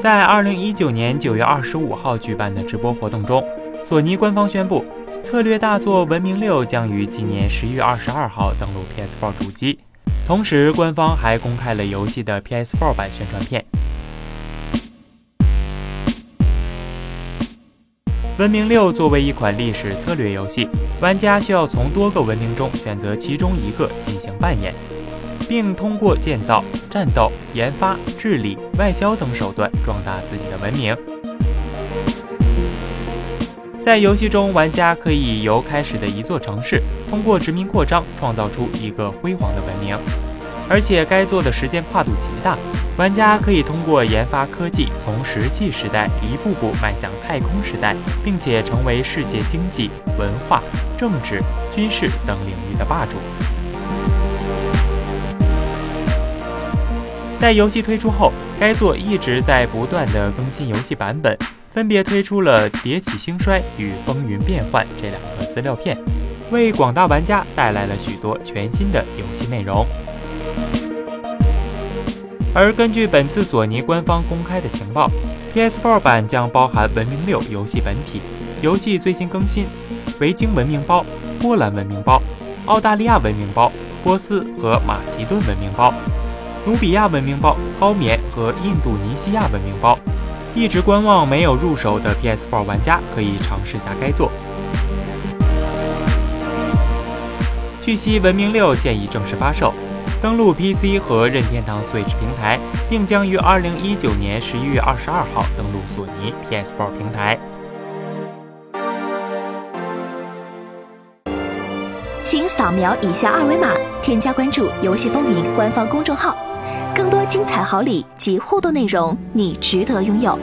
在二零一九年九月二十五号举办的直播活动中，索尼官方宣布，策略大作《文明六》将于今年十一月二十二号登陆 PS4 主机。同时，官方还公开了游戏的 PS4 版宣传片。文明六作为一款历史策略游戏，玩家需要从多个文明中选择其中一个进行扮演，并通过建造、战斗、研发、治理、外交等手段壮大自己的文明。在游戏中，玩家可以由开始的一座城市，通过殖民扩张，创造出一个辉煌的文明，而且该做的时间跨度极大。玩家可以通过研发科技，从石器时代一步步迈向太空时代，并且成为世界经济、文化、政治、军事等领域的霸主。在游戏推出后，该作一直在不断的更新游戏版本，分别推出了《迭起兴衰》与《风云变幻》这两个资料片，为广大玩家带来了许多全新的游戏内容。而根据本次索尼官方公开的情报，PS4 版将包含《文明六》游戏本体、游戏最新更新、维京文明包、波兰文明包、澳大利亚文明包、波斯和马其顿文明包、努比亚文明包、高棉和印度尼西亚文明包。一直观望没有入手的 PS4 玩家可以尝试下该作。据悉，《文明六》现已正式发售。登陆 PC 和任天堂 Switch 平台，并将于二零一九年十一月二十二号登陆索尼 PS4 平台。请扫描以下二维码，添加关注“游戏风云”官方公众号，更多精彩好礼及互动内容，你值得拥有。